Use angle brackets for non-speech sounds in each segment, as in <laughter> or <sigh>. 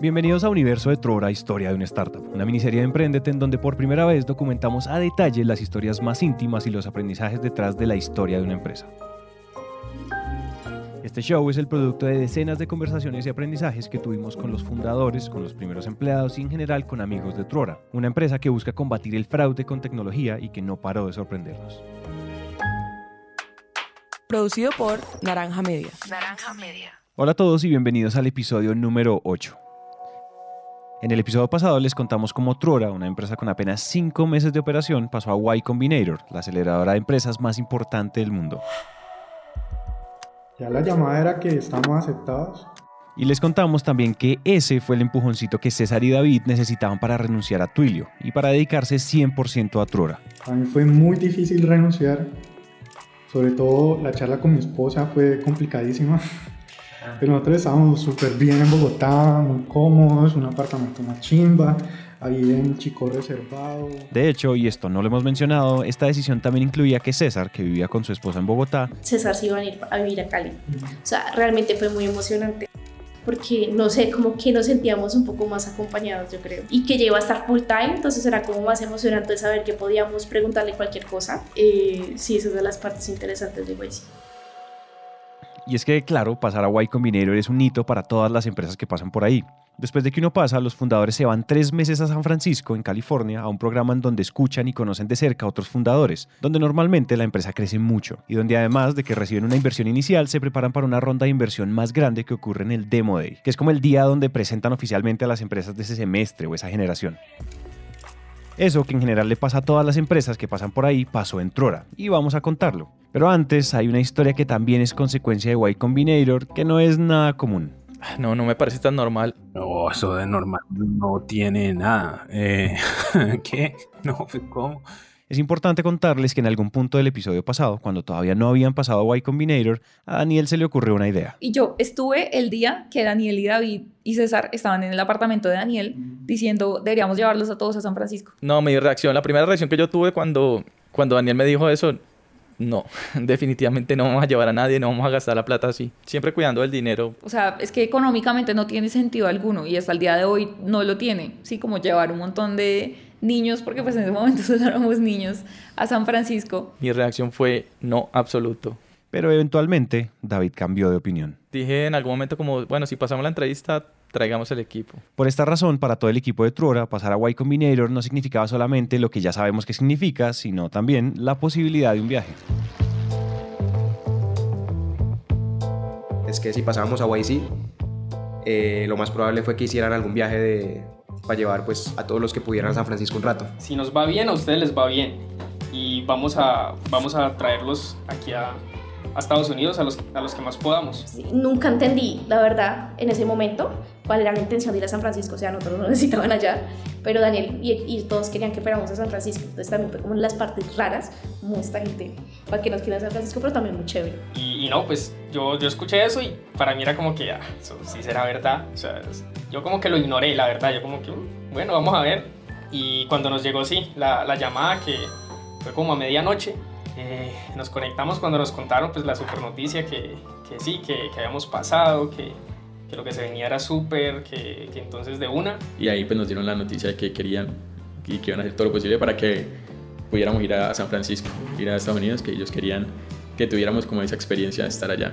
Bienvenidos a Universo de Trora, Historia de una Startup, una miniserie de Emprendete en donde por primera vez documentamos a detalle las historias más íntimas y los aprendizajes detrás de la historia de una empresa. Este show es el producto de decenas de conversaciones y aprendizajes que tuvimos con los fundadores, con los primeros empleados y en general con amigos de Trora, una empresa que busca combatir el fraude con tecnología y que no paró de sorprendernos. Producido por Naranja Media. Naranja Media. Hola a todos y bienvenidos al episodio número 8. En el episodio pasado les contamos cómo Trora, una empresa con apenas 5 meses de operación, pasó a Y Combinator, la aceleradora de empresas más importante del mundo. Ya la llamada era que estamos aceptados. Y les contamos también que ese fue el empujoncito que César y David necesitaban para renunciar a Twilio y para dedicarse 100% a Trora. A mí fue muy difícil renunciar. Sobre todo la charla con mi esposa fue complicadísima. Pero nosotros estábamos súper bien en Bogotá, muy cómodos, un apartamento más chimba, ahí en Chico reservado. De hecho, y esto no lo hemos mencionado, esta decisión también incluía que César, que vivía con su esposa en Bogotá, César se iba a ir a vivir a Cali. O sea, realmente fue muy emocionante. Porque, no sé, como que nos sentíamos un poco más acompañados, yo creo. Y que lleva a estar full time, entonces era como más emocionante saber que podíamos preguntarle cualquier cosa. Eh, sí, esa es de las partes interesantes de YC. Y es que, claro, pasar a Y Combinator es un hito para todas las empresas que pasan por ahí. Después de que uno pasa, los fundadores se van tres meses a San Francisco, en California, a un programa en donde escuchan y conocen de cerca a otros fundadores, donde normalmente la empresa crece mucho y donde además de que reciben una inversión inicial, se preparan para una ronda de inversión más grande que ocurre en el Demo Day, que es como el día donde presentan oficialmente a las empresas de ese semestre o esa generación. Eso que en general le pasa a todas las empresas que pasan por ahí, pasó en Trora, y vamos a contarlo. Pero antes hay una historia que también es consecuencia de Y Combinator, que no es nada común. No, no me parece tan normal. No, eso de normal no tiene nada. Eh, <laughs> ¿Qué? No, ¿cómo? Es importante contarles que en algún punto del episodio pasado, cuando todavía no habían pasado a Y Combinator, a Daniel se le ocurrió una idea. Y yo estuve el día que Daniel y David y César estaban en el apartamento de Daniel diciendo deberíamos llevarlos a todos a San Francisco. No, mi reacción, la primera reacción que yo tuve cuando, cuando Daniel me dijo eso, no, <laughs> definitivamente no vamos a llevar a nadie, no vamos a gastar la plata así. Siempre cuidando el dinero. O sea, es que económicamente no tiene sentido alguno y hasta el día de hoy no lo tiene. Sí, como llevar un montón de niños, porque pues en ese momento <laughs> solo éramos niños, a San Francisco. Mi reacción fue no absoluto. Pero eventualmente David cambió de opinión. Dije en algún momento como, bueno, si pasamos la entrevista, traigamos el equipo. Por esta razón, para todo el equipo de Trora, pasar a Y Combinator no significaba solamente lo que ya sabemos que significa, sino también la posibilidad de un viaje. es que si pasábamos a YC, eh, lo más probable fue que hicieran algún viaje de, para llevar pues, a todos los que pudieran a San Francisco un rato. si nos va bien, a ustedes les va bien. Y vamos a, vamos a traerlos aquí a, a Estados Unidos, a los, a los que más podamos. Sí, Nunca entendí, la verdad, en ese momento, cuál era la intención de ir a San Francisco. O sea, nosotros no <laughs> necesitaban allá, pero Daniel y, y todos querían que fuéramos a San Francisco. Entonces también fue como las partes raras, como esta gente, para que nos quieran a San Francisco, pero también muy chévere. Y, y no, pues yo, yo escuché eso y para mí era como que, ah, eso sí será verdad. O sea, yo como que lo ignoré, la verdad. Yo como que, "Mm, bueno, vamos a ver. Y cuando nos llegó, sí, la, la llamada que fue como a medianoche, eh, nos conectamos cuando nos contaron pues la super noticia que, que sí, que, que habíamos pasado, que, que lo que se venía era súper, que, que entonces de una. Y ahí pues nos dieron la noticia de que querían y que iban a hacer todo lo posible para que pudiéramos ir a San Francisco, ir a Estados Unidos, que ellos querían que tuviéramos como esa experiencia de estar allá.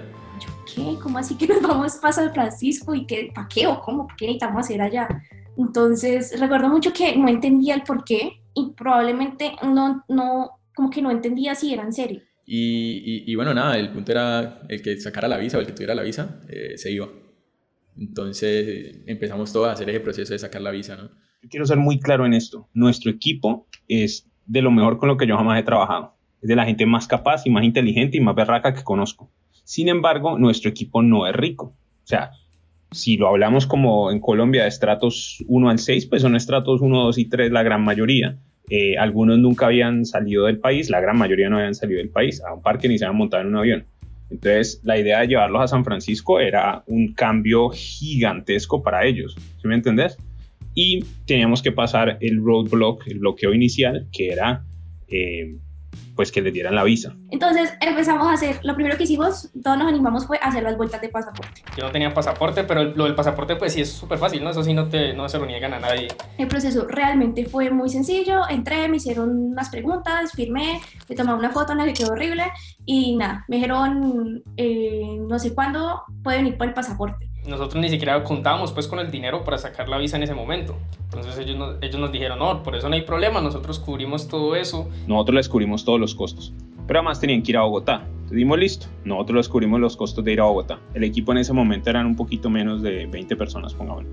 ¿qué? ¿Cómo así que nos vamos para San Francisco? ¿Y qué? ¿Para qué? ¿O cómo? ¿Qué necesitamos hacer allá? Entonces, recuerdo mucho que no entendía el por qué y probablemente no, no, como que no entendía si era en serio. Y, y- y bueno, nada, el punto era el que sacara la visa o el que tuviera la visa, eh, se iba. Entonces empezamos todos a hacer ese proceso de sacar la visa, quiero ser muy claro en esto. Nuestro equipo es de lo mejor con lo que yo jamás he trabajado. Es de la gente más capaz y más inteligente y más berraca que conozco. Sin embargo, nuestro equipo no es rico. O sea, si lo hablamos como en Colombia de estratos 1 al 6, pues son estratos 1, 2 y 3 la gran mayoría. Eh, algunos nunca habían salido del país, la gran mayoría no habían salido del país, a un parque ni se habían montado en un avión. Entonces, la idea de llevarlos a San Francisco era un cambio gigantesco para ellos. ¿Sí me entendés? Y teníamos que pasar el roadblock, el bloqueo inicial, que era eh, pues que les dieran la visa. Entonces empezamos a hacer, lo primero que hicimos, todos nos animamos fue a hacer las vueltas de pasaporte. Yo no tenía pasaporte, pero lo del pasaporte pues sí es súper fácil, ¿no? Eso sí no, te, no se lo niegan a nadie. El proceso realmente fue muy sencillo, entré, me hicieron unas preguntas, firmé, me tomé una foto en la que quedó horrible y nada, me dijeron eh, no sé cuándo puede venir por el pasaporte. Nosotros ni siquiera contábamos pues con el dinero para sacar la visa en ese momento. Entonces ellos nos, ellos nos dijeron, no, por eso no hay problema, nosotros cubrimos todo eso. Nosotros les cubrimos todos los costos. Pero además tenían que ir a Bogotá. Entonces dimos listo. Nosotros les cubrimos los costos de ir a Bogotá. El equipo en ese momento eran un poquito menos de 20 personas, pongámoslo.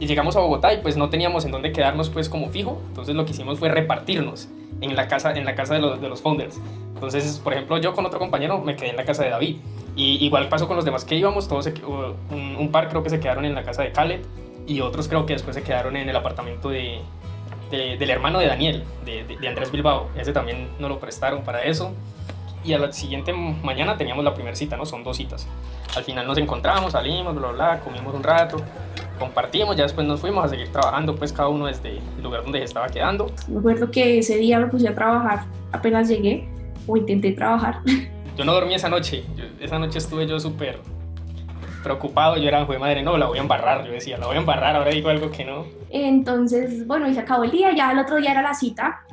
Y llegamos a Bogotá y pues no teníamos en dónde quedarnos pues como fijo. Entonces lo que hicimos fue repartirnos en la casa, en la casa de, los, de los founders. Entonces, por ejemplo, yo con otro compañero me quedé en la casa de David. Y igual pasó con los demás que íbamos, todos se, un, un, par creo que se quedaron en la casa de Khaled y otros creo que después se quedaron en el apartamento de, de del hermano de Daniel, de, de, Andrés Bilbao. Ese también nos lo prestaron para eso. Y a la siguiente mañana teníamos la primera cita, ¿no? Son dos citas. Al final nos encontramos, salimos, bla, bla, bla, comimos un rato, compartimos, ya después nos fuimos a seguir trabajando, pues cada uno desde el lugar donde se estaba quedando. Me acuerdo que ese día me puse a trabajar, apenas llegué, o intenté trabajar. <laughs> Yo no dormí esa noche, esa noche estuve yo súper preocupado, yo era, de madre, no, la voy a embarrar, yo decía, la voy a embarrar, ahora digo algo que no. Entonces, bueno, y se acabó el día, ya el otro día era la cita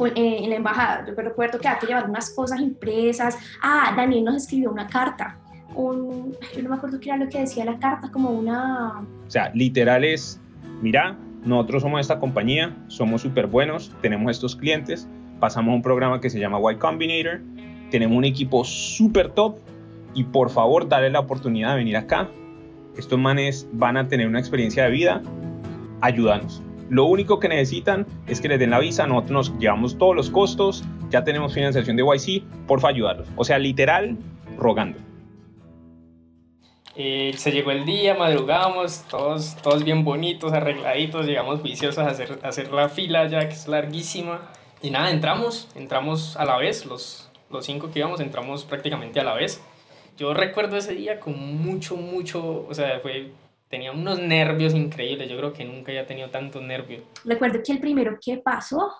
eh, en la embajada, yo recuerdo que había que llevar unas cosas impresas, ah, Daniel nos escribió una carta, un, yo no me acuerdo qué era lo que decía la carta, como una... O sea, literal es, mira, nosotros somos esta compañía, somos súper buenos, tenemos estos clientes, pasamos a un programa que se llama Y Combinator, tenemos un equipo súper top y por favor dale la oportunidad de venir acá. Estos manes van a tener una experiencia de vida, ayúdanos. Lo único que necesitan es que les den la visa, nosotros nos llevamos todos los costos, ya tenemos financiación de YC, porfa ayudarlos. O sea, literal, rogando. Eh, se llegó el día, madrugamos, todos, todos bien bonitos, arregladitos, llegamos viciosos a hacer, a hacer la fila ya que es larguísima. Y nada, entramos, entramos a la vez, los, los cinco que íbamos entramos prácticamente a la vez. Yo recuerdo ese día con mucho, mucho, o sea, fue, tenía unos nervios increíbles, yo creo que nunca había tenido tantos nervios. Recuerdo que el primero que pasó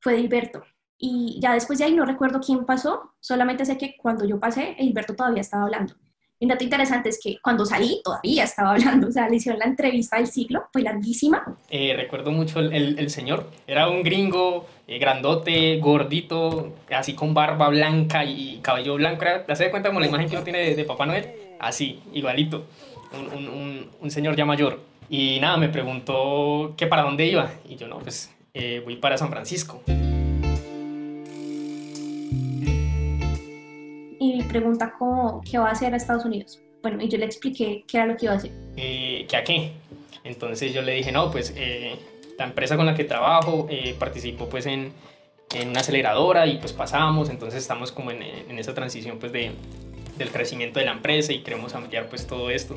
fue Hilberto. Y ya después de ahí no recuerdo quién pasó, solamente sé que cuando yo pasé, Hilberto todavía estaba hablando. Un dato interesante es que cuando salí todavía estaba hablando, o sea, le hicieron la entrevista del siglo, fue larguísima. Eh, recuerdo mucho el, el, el, señor, era un gringo eh, grandote, gordito, así con barba blanca y cabello blanco. ¿Te das cuenta como la imagen que uno tiene de, de Papá Noel? Así, igualito, un, un, un, un, señor ya mayor. Y nada, me preguntó que para dónde iba. Y yo no, pues eh, voy para San Francisco. Pregunta cómo, qué va a hacer a Estados Unidos. Bueno, y yo le expliqué qué era lo que iba a hacer. Eh, ¿Qué a qué? Entonces yo le dije, no, pues eh, la empresa con la que trabajo eh, participó pues en, en, una aceleradora y pues pasamos, entonces estamos como en, en esa transición pues de, del crecimiento de la empresa y queremos ampliar pues todo esto.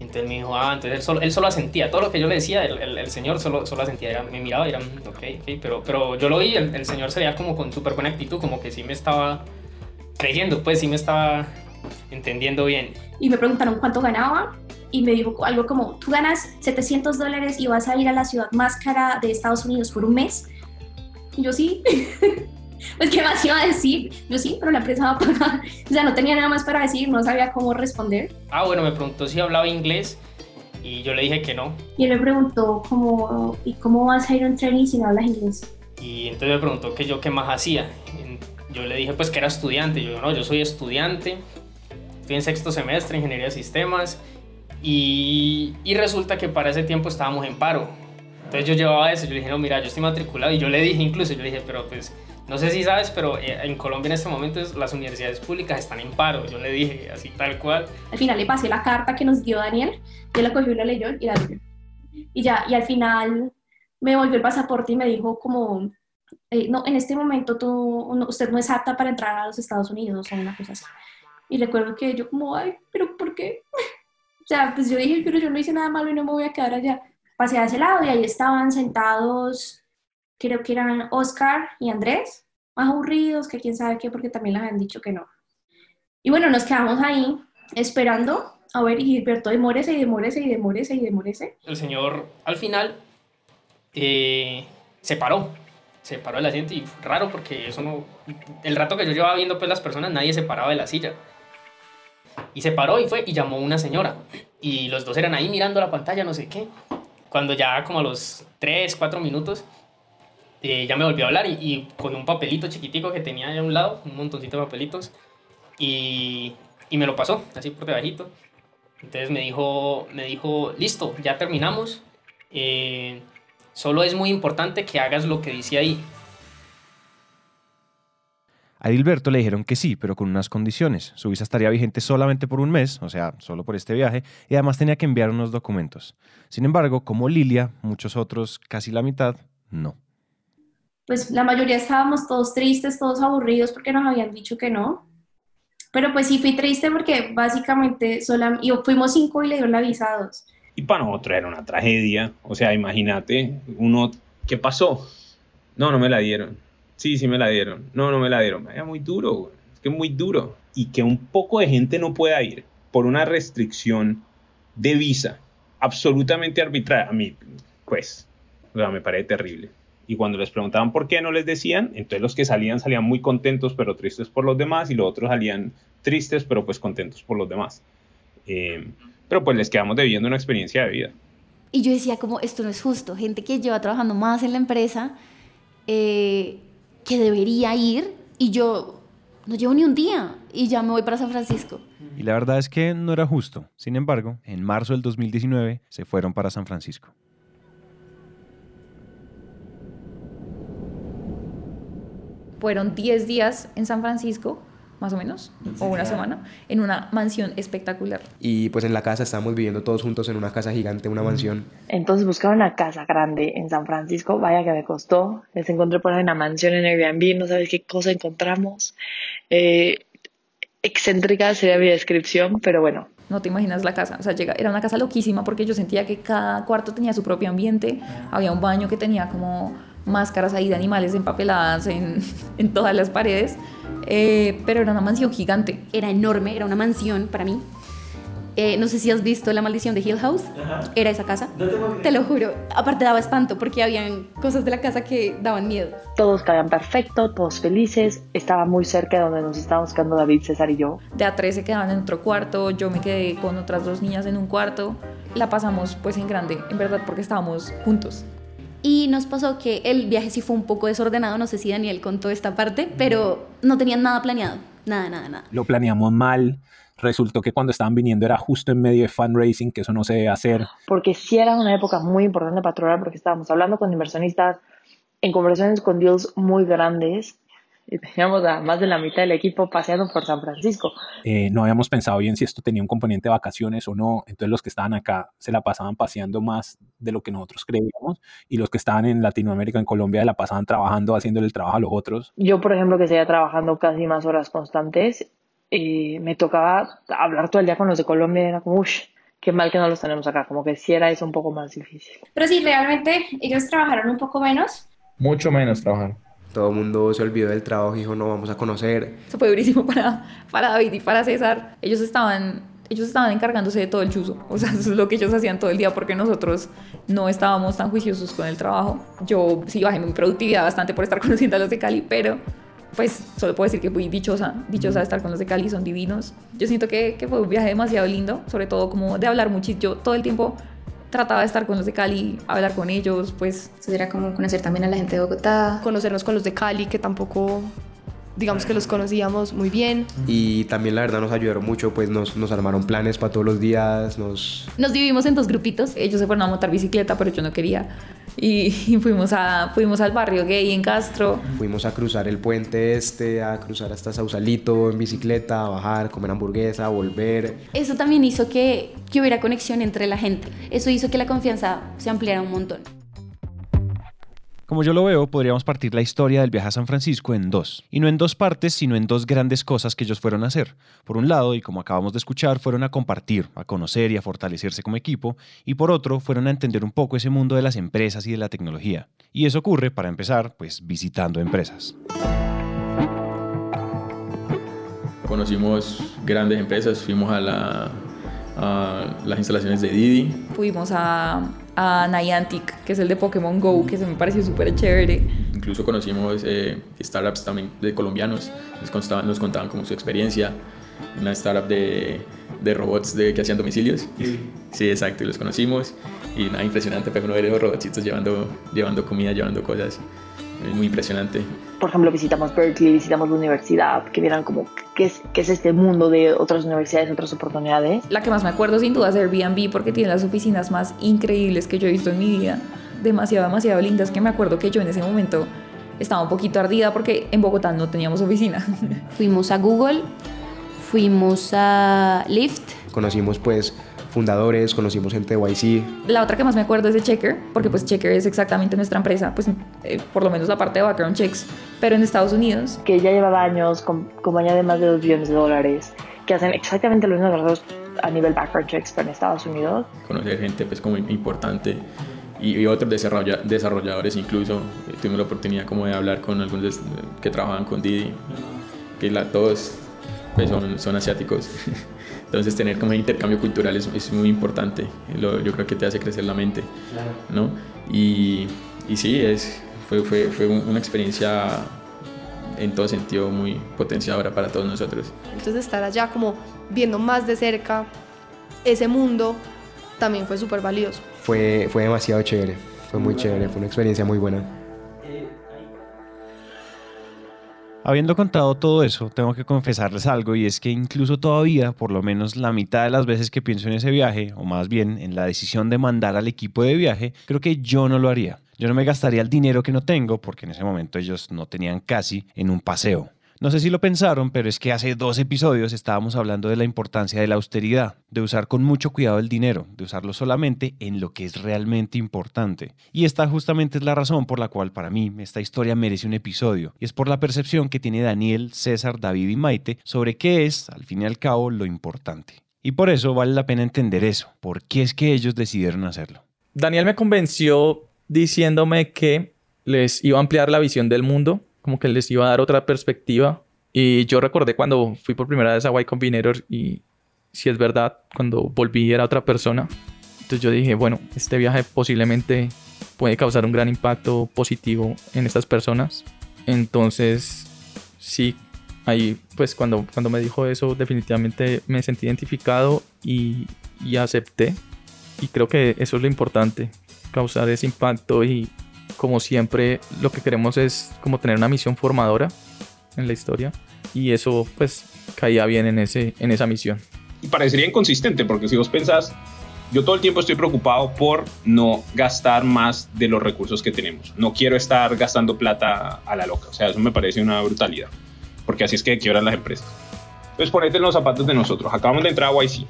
Entonces me dijo, ah, entonces él solo, él solo asentía, todo lo que yo le decía, el, el, el señor solo, solo asentía, era, me miraba y era, ok, ok, pero, pero yo lo vi, el, el señor se veía como con súper buena actitud, como que sí me estaba creyendo, pues sí me estaba entendiendo bien. Y me preguntaron cuánto ganaba y me dijo algo como, tú ganas 700 dólares y vas a ir a la ciudad más cara de Estados Unidos por un mes. Y yo sí. <laughs> pues qué más iba a decir. Yo sí, pero la empresa va a pagar. <laughs> O sea, no tenía nada más para decir, no sabía cómo responder. Ah, bueno, me preguntó si hablaba inglés y yo le dije que no. Y él me preguntó, cómo, ¿y cómo vas a ir a un training si no hablas inglés? Y entonces me preguntó que yo qué más hacía yo le dije pues que era estudiante, yo no, yo soy estudiante, estoy en sexto semestre, ingeniería de sistemas, y, y, resulta que para ese tiempo estábamos en paro. Entonces yo llevaba eso, yo le dije, no, mira, yo estoy matriculado, y yo le dije incluso, yo le dije, pero pues, no sé si sabes, pero eh, en Colombia en este momento las universidades públicas están en paro, yo le dije así tal cual. Al final le pasé la carta que nos dio Daniel, yo la cogió y la leyó y la leyó. Y ya, y al final me volvió el pasaporte y me dijo como, eh, no, en este momento tú, no, usted no es apta para entrar a los Estados Unidos o una cosa así. Y recuerdo que yo como, ay, pero ¿por qué? <laughs> o sea, pues yo dije, pero yo no hice nada malo y no me voy a quedar allá. Pasé a ese lado y ahí estaban sentados, creo que eran Oscar y Andrés, más aburridos que quién sabe qué, porque también les habían dicho que no. Y bueno, nos quedamos ahí esperando a ver, y Gilberto demórese y demórese y demórese y demórese. El señor al final eh, se paró se paró del asiento y fue raro porque eso no... El rato que yo llevaba viendo pues las personas, nadie se paraba de la silla. Y se paró y fue y llamó una señora. Y los dos eran ahí mirando la pantalla, no sé qué. Cuando ya como a los 3, 4 minutos, eh, ya me volvió a hablar y, y, con un papelito chiquitico que tenía a un lado, un montoncito de papelitos, y, y me lo pasó, así por debajito. Entonces me dijo, me dijo, listo, ya terminamos. Eh, solo es muy importante que hagas lo que dice ahí. A Edilberto le dijeron que sí, pero con unas condiciones. Su visa estaría vigente solamente por un mes, o sea, solo por este viaje, y además tenía que enviar unos documentos. Sin embargo, como Lilia, muchos otros, casi la mitad, no. Pues la mayoría estábamos todos tristes, todos aburridos porque nos habían dicho que no. Pero pues sí fui triste porque básicamente sola, y fuimos cinco y le dieron la visa a dos. Y para nosotros era una tragedia. O sea, imagínate, uno, ¿qué pasó? No, no me la dieron. Sí, sí me la dieron. No, no me la dieron. Era muy duro, es que muy duro. Y que un poco de gente no pueda ir por una restricción de visa absolutamente arbitraria. A mí, pues, o me parece terrible. Y cuando les preguntaban por qué no les decían, entonces los que salían salían muy contentos pero tristes por los demás y los otros salían tristes pero pues contentos por los demás. Eh, pero pues les quedamos debiendo una experiencia de vida. Y yo decía como, esto no es justo, gente que lleva trabajando más en la empresa, eh, que debería ir y yo no llevo ni un día y ya me voy para San Francisco. Y la verdad es que no era justo. Sin embargo, en marzo del 2019 se fueron para San Francisco. Fueron 10 días en San Francisco, más o menos, o una semana, en una mansión espectacular. Y pues en la casa estábamos viviendo todos juntos en una casa gigante, una mansión. Entonces buscar una casa grande en San Francisco, vaya que me costó. Les encontré por ahí una mansión en Airbnb, no sabes qué cosa encontramos. Eh, excéntrica sería mi descripción, pero bueno. No te imaginas la casa, o sea, llega, era una casa loquísima porque yo sentía que cada cuarto tenía su propio ambiente, había un baño que tenía como máscaras ahí de animales empapeladas en, <laughs> en todas las paredes, eh, pero era una mansión gigante. Era enorme, era una mansión para mí. Eh, no sé si has visto La Maldición de Hill House. Ajá. Era esa casa. No te, te, lo juro. Aparte daba espanto porque habían cosas de la casa que daban miedo. Todos cabían perfecto, todos felices. Estaba muy cerca de donde nos estábamos quedando David, César y yo. De a tres se quedaban en otro cuarto. Yo me quedé con otras dos niñas en un cuarto. La pasamos pues en grande, en verdad, porque estábamos juntos. Y nos pasó que el viaje sí fue un poco desordenado, no sé si Daniel contó esta parte, pero no tenían nada planeado, nada, nada, nada. Lo planeamos mal, resultó que cuando estaban viniendo era justo en medio de fundraising, que eso no se debe hacer. Porque sí era una época muy importante para Trorar, porque estábamos hablando con inversionistas, en conversaciones con deals muy grandes, y teníamos a más de la mitad del equipo paseando por San Francisco. Eh, no habíamos pensado bien si esto tenía un componente de vacaciones o no, entonces los que estaban acá se la pasaban paseando más de lo que nosotros creíamos y los que estaban en Latinoamérica, en Colombia, la pasaban trabajando, haciéndole el trabajo a los otros. Yo, por ejemplo, que seguía trabajando casi más horas constantes, eh, me tocaba hablar todo el día con los de Colombia, era como, uff, qué mal que no los tenemos acá, como que sí era eso un poco más difícil. Pero sí, realmente ellos trabajaron un poco menos. Mucho menos trabajar. Todo el mundo se olvidó del trabajo y dijo, no, vamos a conocer. Eso fue durísimo para, para David y para César. Ellos estaban, ellos estaban encargándose de todo el chuzo. O sea, <laughs> eso es lo que ellos hacían todo el día porque nosotros no estábamos tan juiciosos con el trabajo. Yo sí bajé mi productividad bastante por estar <laughs> conociendo a los de Cali, pero pues solo puedo decir que fui dichosa, dichosa de estar con los de Cali, son divinos. Yo siento que, que fue un viaje demasiado lindo, sobre todo como de hablar muchísimo. Yo todo el tiempo trataba de estar con los de Cali, hablar con ellos, pues... Entonces era como conocer también a la gente de Bogotá. Conocernos con los de Cali, que tampoco, digamos que los conocíamos muy bien. Y también la verdad nos ayudaron mucho, pues nos, nos armaron planes para todos los días, nos... Nos dividimos en dos grupitos. Ellos se fueron a montar bicicleta, pero yo no quería. Y, y, fuimos, a, fuimos al barrio gay en Castro. Fuimos a cruzar el puente este, a cruzar hasta Sausalito en bicicleta, a bajar, comer hamburguesa, volver. Eso también hizo que, que hubiera conexión entre la gente. Eso hizo que la confianza se ampliara un montón. Como yo lo veo, podríamos partir la historia del viaje a San Francisco en dos. Y no en dos partes, sino en dos grandes cosas que ellos fueron a hacer. Por un lado, y como acabamos de escuchar, fueron a compartir, a conocer y a fortalecerse como equipo. Y por otro, fueron a entender un poco ese mundo de las empresas y de la tecnología. Y eso ocurre, para empezar, pues visitando empresas. Conocimos grandes empresas, fuimos a, la, a las instalaciones de Didi. Fuimos a, a Niantic, que es el de Pokémon Go, que se me pareció súper chévere. Incluso conocimos eh, startups también de colombianos, nos contaban, nos contaban como su experiencia. Una startup de, de robots de, que hacían domicilios. Sí. exacto, y los conocimos. Y nada, impresionante, pero uno ver esos robotitos llevando, llevando comida, llevando cosas. Muy impresionante. Por ejemplo, visitamos Berkeley, visitamos la universidad, que vieran como qué es, qué es este mundo de otras universidades, otras oportunidades. La que más me acuerdo sin duda es Airbnb porque tiene las oficinas más increíbles que yo he visto en mi vida. Demasiado, demasiado lindas que me acuerdo que yo en ese momento estaba un poquito ardida porque en Bogotá no teníamos oficina. Fuimos a Google, fuimos a Lyft. Conocimos pues fundadores, conocimos gente de YC. La otra que más me acuerdo es de Checker, porque pues Checker es exactamente nuestra empresa, pues eh, por lo menos la parte de background checks, pero en Estados Unidos. Que ya llevaba años con compañía de más de 2 billones de dólares, que hacen exactamente lo mismo que nosotros a nivel background checks, pero en Estados Unidos. Conocer gente pues como importante y, otros desarrolladores incluso. Eh, tuvimos la oportunidad como de hablar con algunos que trabajan con Didi, que la, todos pues, son, son asiáticos. <laughs> Entonces tener como intercambio cultural es, es muy importante, yo creo que te hace crecer la mente, ¿no? Y, y sí, es, fue, fue, fue una experiencia en todo sentido muy potenciadora para todos nosotros. Entonces estar allá como viendo más de cerca ese mundo también fue súper valioso. Fue, fue demasiado chévere, fue muy chévere, fue una experiencia muy buena. Habiendo contado todo eso, tengo que confesarles algo y es que incluso todavía, por lo menos la mitad de las veces que pienso en ese viaje, o más bien en la decisión de mandar al equipo de viaje, creo que yo no lo haría. Yo no me gastaría el dinero que no tengo, porque en ese momento ellos no tenían casi, en un paseo. No sé si lo pensaron, pero es que hace dos episodios estábamos hablando de la importancia de la austeridad, de usar con mucho cuidado el dinero, de usarlo solamente en lo que es realmente importante. Y esta justamente es la razón por la cual para mí esta historia merece un episodio, y es por la percepción que tiene Daniel, César, David y Maite sobre qué es, al fin y al cabo, lo importante. Y por eso vale la pena entender eso, por qué es que ellos decidieron hacerlo. Daniel me convenció diciéndome que les iba a ampliar la visión del mundo como que les iba a dar otra perspectiva. Y yo recordé cuando fui por primera vez a Y Combinator y si es verdad, cuando volví era otra persona. Entonces yo dije, bueno, este viaje posiblemente puede causar un gran impacto positivo en estas personas. Entonces, sí, ahí pues cuando, cuando me dijo eso definitivamente me sentí identificado y, y acepté. Y creo que eso es lo importante, causar ese impacto y como siempre, lo que queremos es como tener una misión formadora en la historia y eso pues caía bien en, ese, en esa misión. Y parecería inconsistente porque si vos pensás, yo todo el tiempo estoy preocupado por no gastar más de los recursos que tenemos. No quiero estar gastando plata a la loca. O sea, eso me parece una brutalidad. Porque así es que quiebran las empresas. Entonces ponete en los zapatos de nosotros. Acabamos de entrar a YC.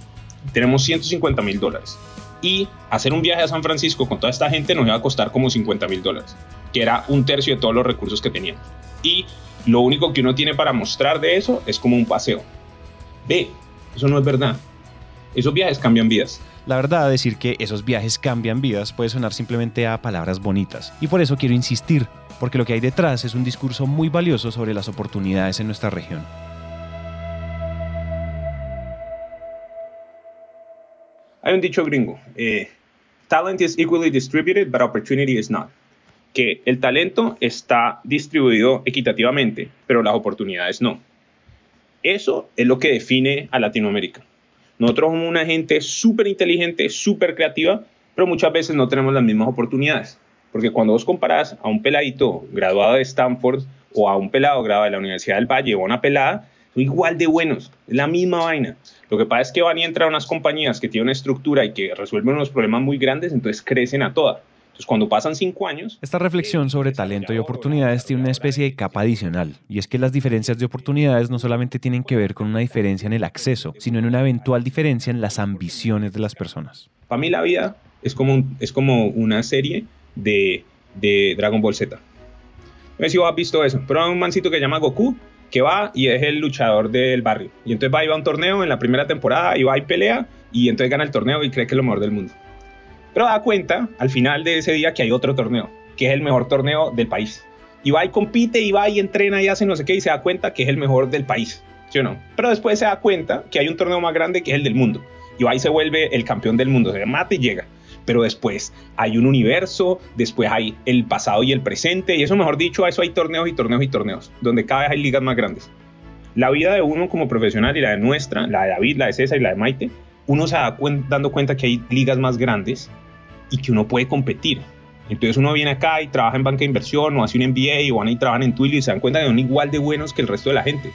Tenemos 150 mil dólares y hacer un viaje a San Francisco con toda esta gente nos iba a costar como 50 mil dólares, que era un tercio de todos los recursos que teníamos. Y lo único que uno tiene para mostrar de eso es como un paseo. Ve, eso no es verdad. Esos viajes cambian vidas. La verdad, decir que esos viajes cambian vidas puede sonar simplemente a palabras bonitas. Y por eso quiero insistir, porque lo que hay detrás es un discurso muy valioso sobre las oportunidades en nuestra región. Hay un dicho gringo, eh, talent is equally distributed, but opportunity is not. Que el talento está distribuido equitativamente, pero las oportunidades no. Eso es lo que define a Latinoamérica. Nosotros somos una gente súper inteligente, súper creativa, pero muchas veces no tenemos las mismas oportunidades. Porque cuando vos comparás a un peladito graduado de Stanford o a un pelado graduado de la Universidad del Valle o a una pelada, igual de buenos, es la misma vaina. Lo que pasa es que van y entran unas compañías que tienen una estructura y que resuelven unos problemas muy grandes, entonces crecen a toda. Entonces, cuando pasan cinco años... Esta reflexión sobre talento y oportunidades tiene una especie de capa adicional, y es que las diferencias de oportunidades no solamente tienen que ver con una diferencia en el acceso, sino en una eventual diferencia en las ambiciones de las personas. Para mí la vida es como, es como una serie de, de Dragon Ball Z. No sé si vos has visto eso, pero hay un mancito que se llama Goku que va y es el luchador del barrio. Y entonces va y va a un torneo en la primera temporada y va y pelea y entonces gana el torneo y cree que es lo mejor del mundo. Pero da cuenta al final de ese día que hay otro torneo, que es el mejor torneo del país. Y va y compite y va y entrena y hace no sé qué y se da cuenta que es el mejor del país. ¿Sí o no? Pero después se da cuenta que hay un torneo más grande que es el del mundo. Y va y se vuelve el campeón del mundo. Se mata y llega pero después hay un universo, después hay el pasado y el presente, y eso mejor dicho, a eso hay torneos y torneos y torneos, donde cada vez hay ligas más grandes. La vida de uno como profesional y la de nuestra, la de David, la de César y la de Maite, uno se da dando cuenta que hay ligas más grandes y que uno puede competir. Entonces uno viene acá y trabaja en banca de inversión o hace un MBA o van y trabajan en Twilio y se dan cuenta que son igual de buenos que el resto de la gente.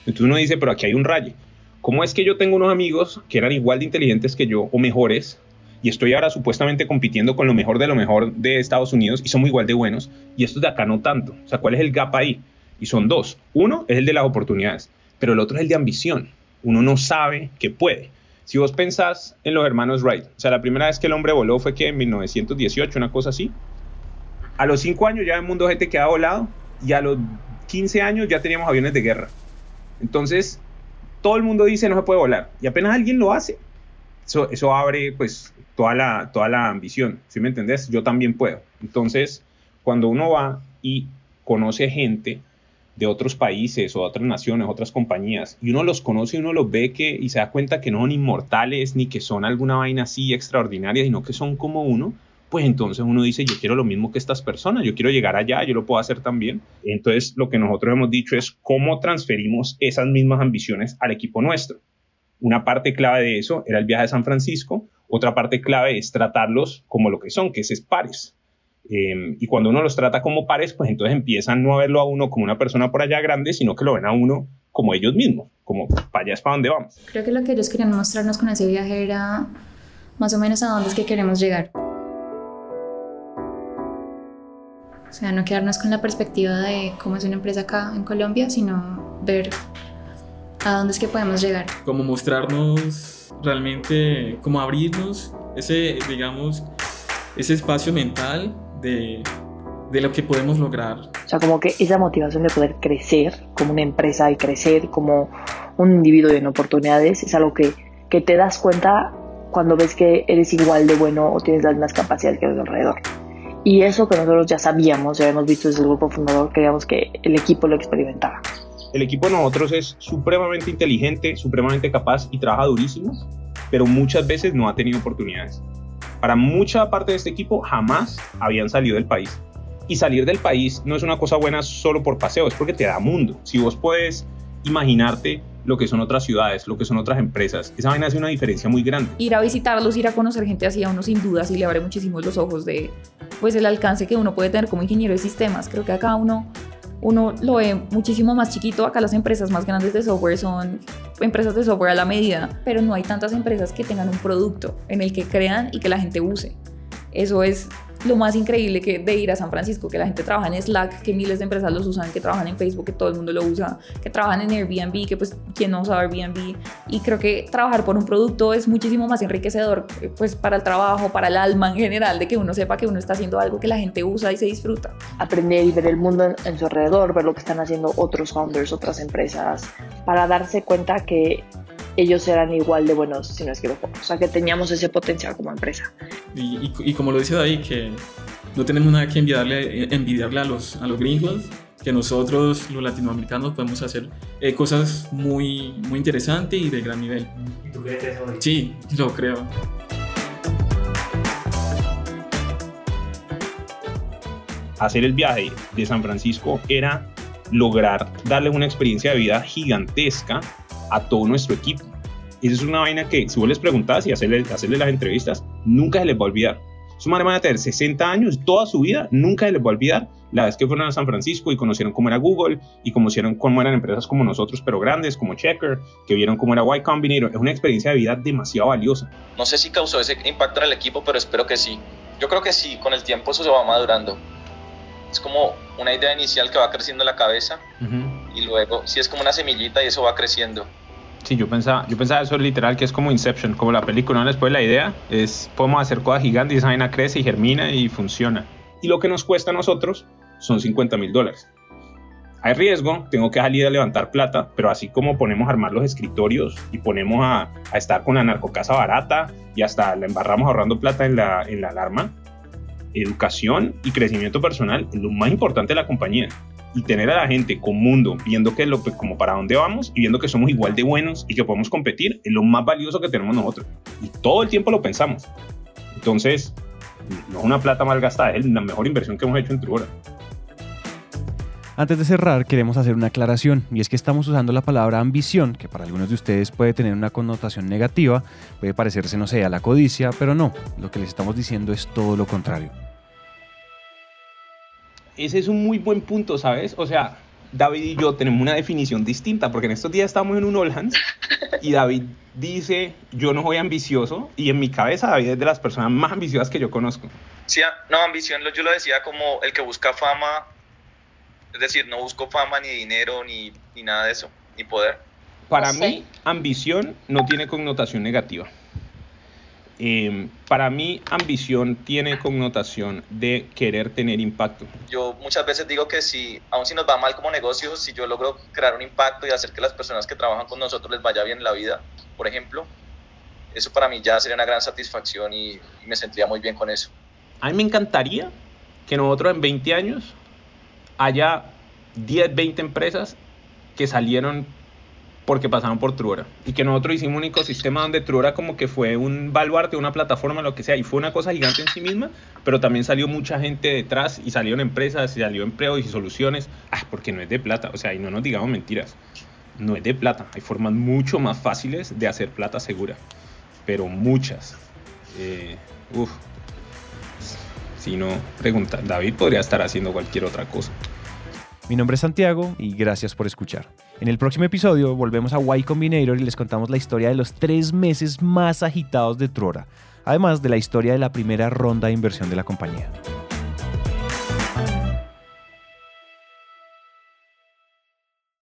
Entonces uno dice, pero aquí hay un rayo. ¿Cómo es que yo tengo unos amigos que eran igual de inteligentes que yo o mejores y estoy ahora supuestamente compitiendo con lo mejor de lo mejor de Estados Unidos y somos igual de buenos y estos de acá no tanto? O sea, ¿cuál es el gap ahí? Y son dos. Uno es el de las oportunidades, pero el otro es el de ambición. Uno no sabe que puede. Si vos pensás en los hermanos Wright, o sea, la primera vez que el hombre voló fue que en 1918, una cosa así. A los 5 años ya el mundo gente que ha volado y a los 15 años ya teníamos aviones de guerra. Entonces, todo el mundo dice no se puede volar y apenas alguien lo hace. Eso, abre pues toda la, toda la ambición, ¿sí me entendés? Yo también puedo. Entonces, cuando uno va y conoce gente de otros países o de otras naciones, otras compañías, y uno los conoce y uno los ve que, y se da cuenta que no son inmortales ni que son alguna vaina así extraordinaria, sino que son como uno, pues entonces uno dice, yo quiero lo mismo que estas personas, yo quiero llegar allá, yo lo puedo hacer también. Entonces lo que nosotros hemos dicho es cómo transferimos esas mismas ambiciones al equipo nuestro. Una parte clave de eso era el viaje a San Francisco, otra parte clave es tratarlos como lo que son, que es pares. Em, y cuando uno los trata como pares, pues entonces empiezan no a verlo a uno como una persona por allá grande, sino que lo ven a uno como ellos mismos, como para allá es para donde vamos. Creo que lo que ellos querían mostrarnos con ese viaje era más o menos a dónde es que queremos llegar. O sea, no quedarnos con la perspectiva de cómo es una empresa acá en Colombia, sino ver a dónde es que podemos llegar. Como mostrarnos realmente, como abrirnos ese, digamos, ese espacio mental de, de lo que podemos lograr. O sea, como que esa motivación de poder crecer como una empresa y crecer como un individuo en oportunidades es algo que, que te das cuenta cuando ves que eres igual de bueno o tienes las mismas capacidades que los alrededor. Y eso que nosotros ya sabíamos, ya habíamos visto desde el grupo fundador, queríamos que el equipo lo experimentara. El equipo de nosotros es supremamente inteligente, supremamente capaz y trabaja durísimo, pero muchas veces no ha tenido oportunidades para mucha parte de este equipo jamás habían salido del país. Y salir del país no es una cosa buena solo por paseo, es porque te da mundo. Si vos puedes imaginarte lo que son otras ciudades, lo que son otras empresas, esa vaina hace una diferencia muy grande. Ir a visitarlos, ir a conocer gente así a uno sin dudas y le abre muchísimo los ojos de pues el alcance que uno puede tener como ingeniero de sistemas. Creo que acá uno uno lo ve muchísimo más chiquito. Acá las empresas más grandes de software son empresas de software a la medida, pero no hay tantas empresas que tengan un producto en el que crean y que la gente use. Eso es lo más increíble que de ir a San Francisco, que la gente trabaja en Slack, que miles de empresas los usan, que trabajan en Facebook, que todo el mundo lo usa, que trabajan en Airbnb, que pues quién no usa Airbnb. Y creo que trabajar por un producto es muchísimo más enriquecedor pues para el trabajo, para el alma en general, de que uno sepa que uno está haciendo algo que la gente usa y se disfruta. Aprender y ver el mundo en su alrededor, ver lo que están haciendo otros founders, otras empresas, para darse cuenta que ellos eran igual de buenos, si no es que lo O sea, que teníamos ese potencial como empresa. Y, y, como lo dice David, que no tenemos nada que envidiarle, envidiarle a, los, a los gringos, que nosotros, los latinoamericanos, podemos hacer eh, cosas muy, muy interesantes y de gran nivel. ¿Y tú crees eso? Sí, lo creo. Hacer el viaje de San Francisco era lograr darle una experiencia de vida gigantesca a todo nuestro equipo. Y eso es una vaina que, si vos les preguntás y hacerle, hacerle las entrevistas, nunca se les va a olvidar. Su madre van a tener 60 años, toda su vida, nunca se les va a olvidar la vez que fueron a San Francisco y conocieron cómo era Google y conocieron cómo eran empresas como nosotros, pero grandes, como Checker, que vieron cómo era Y Combinator. Es una experiencia de vida demasiado valiosa. No sé si causó ese impacto en el equipo, pero espero que sí. Yo creo que sí, con el tiempo eso se va madurando. Es como una idea inicial que va creciendo en la cabeza y luego sí es como una semillita y eso va creciendo. Sí, yo pensaba, yo pensaba eso literal que es como Inception, como la película, ¿no? Después la idea es, podemos hacer cosas gigantes y esa vaina crece y germina y funciona. Y lo que nos cuesta a nosotros son 50 mil dólares. Hay riesgo, tengo que salir a levantar plata, pero así como ponemos a armar los escritorios y ponemos a, estar con la narcocasa barata y hasta la embarramos ahorrando plata en la, en la alarma, educación y crecimiento personal es lo más importante de la compañía y tener a la gente con mundo viendo que lo como para dónde vamos y viendo que somos igual de buenos y que podemos competir es lo más valioso que tenemos nosotros y todo el tiempo lo pensamos Entonces, no es una plata mal gastada, es la mejor inversión que hemos hecho en Truora. Antes de cerrar, queremos hacer una aclaración, y es que estamos usando la palabra ambición, que para algunos de ustedes puede tener una connotación negativa, puede parecerse, no sé, a la codicia, pero no, lo que les estamos diciendo es todo lo contrario. Ese es un muy buen punto, ¿sabes? O sea, David y yo tenemos una definición distinta, porque en estos días estamos en un All Hands y David dice, yo no soy ambicioso, y en mi cabeza David es de las personas más ambiciosas que yo conozco. Sí, no, ambición yo lo decía como el que busca fama, es decir, no busco fama ni dinero ni, ni nada de eso, ni poder. Para mí, ambición no tiene connotación negativa. Em, para mí, ambición tiene connotación de querer tener impacto. Yo muchas veces digo que si, aun si nos va mal como negocios, si yo logro crear un impacto y hacer que las personas que trabajan con nosotros les vaya bien en la vida, por ejemplo, eso para mí ya sería una gran satisfacción y, y me sentiría muy bien con eso. A mí me encantaría que nosotros en 20 años haya 10, 20 empresas que salieron porque pasaban por Truora y que nosotros hicimos un ecosistema donde Truora como que fue un baluarte, una plataforma, lo que sea, y fue una cosa gigante en sí misma, pero también salió mucha gente detrás y salieron empresas y salió empleo y soluciones, ah, porque no es de plata, o sea, y no nos digamos mentiras, no es de plata, hay formas mucho más fáciles de hacer plata segura, pero muchas. Eh, uf, si no, pregunta, David podría estar haciendo cualquier otra cosa. Mi nombre es Santiago y gracias por escuchar. En el próximo episodio volvemos a Y Combinator y les contamos la historia de los tres meses más agitados de Trora, además de la historia de la primera ronda de inversión de la compañía.